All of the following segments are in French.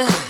Ugh.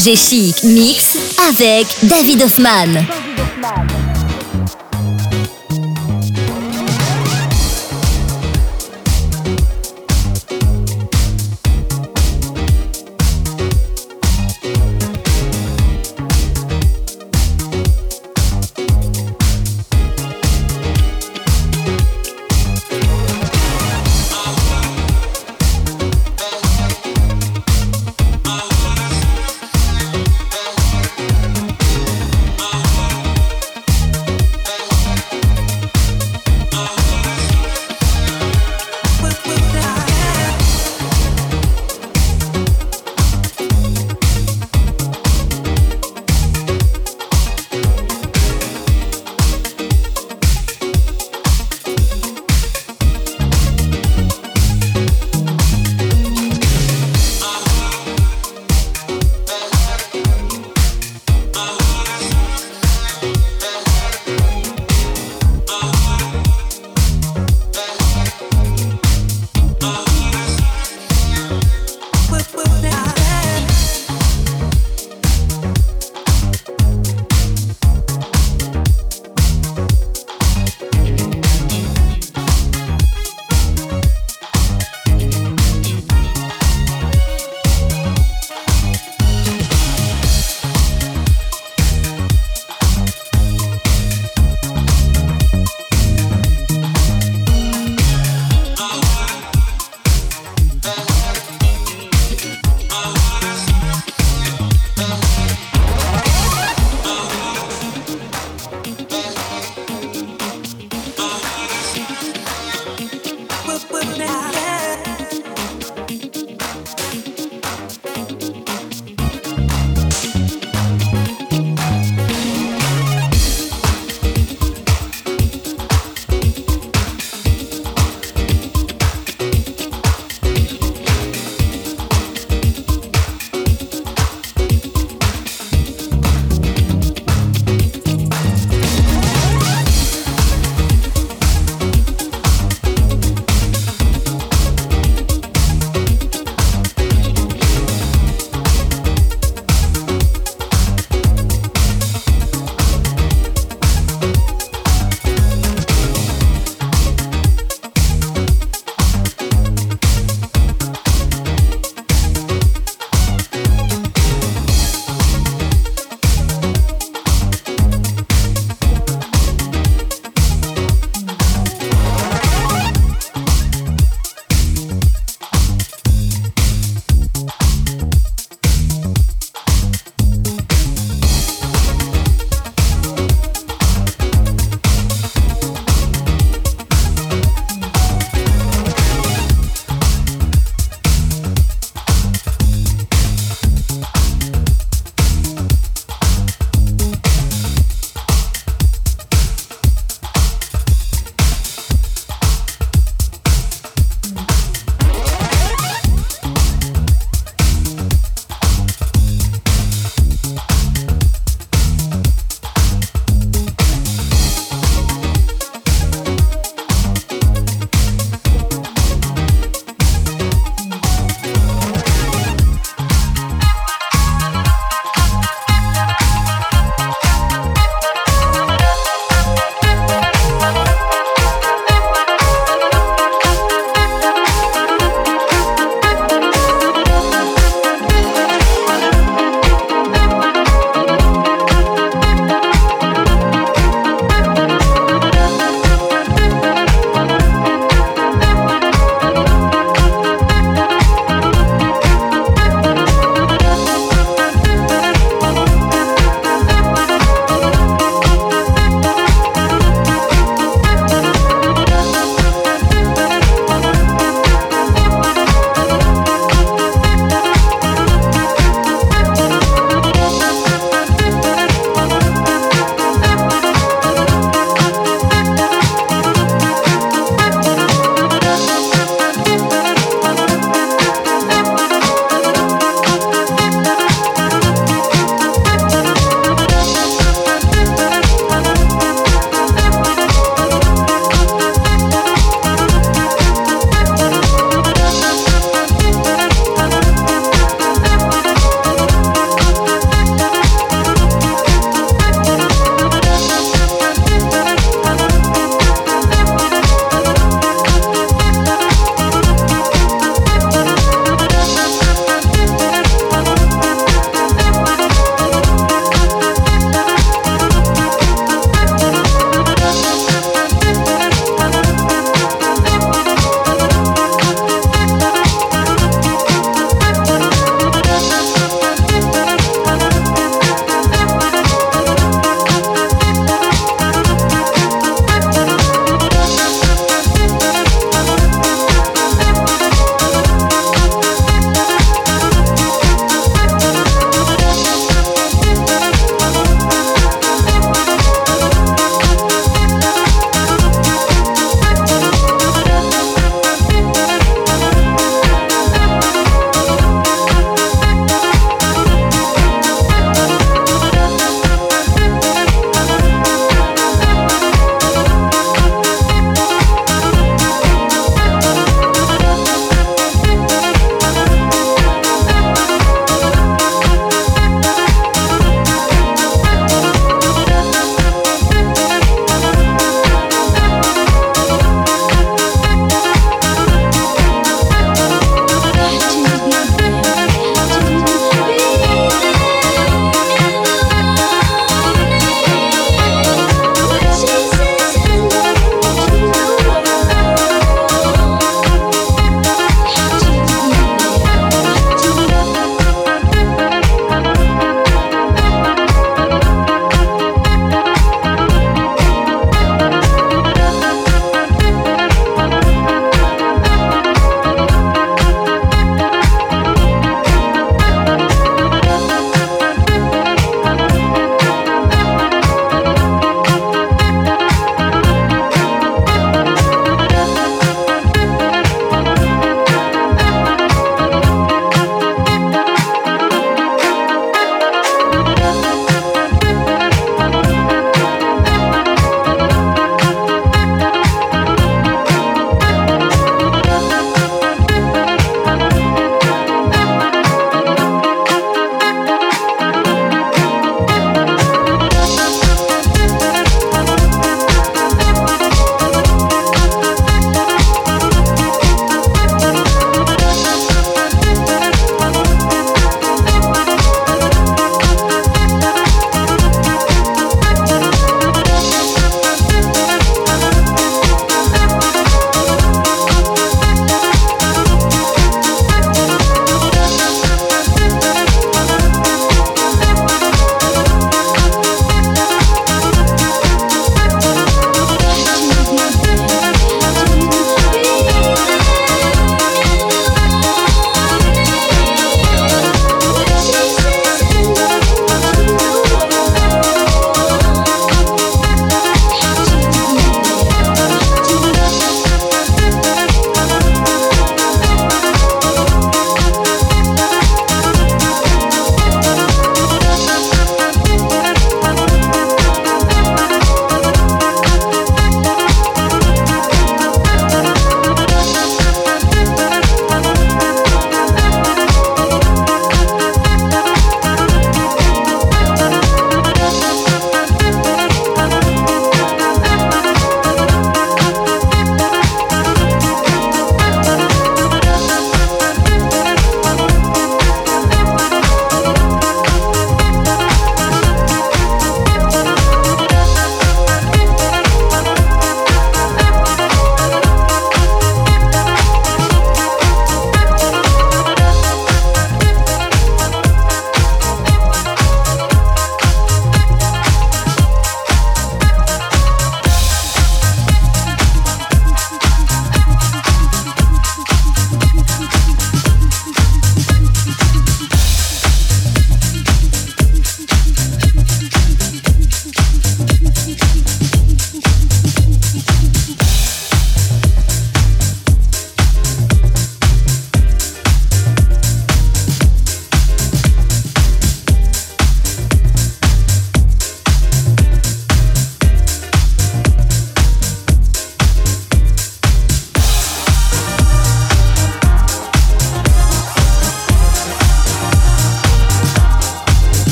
FG Chic Mix avec David Hoffman.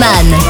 David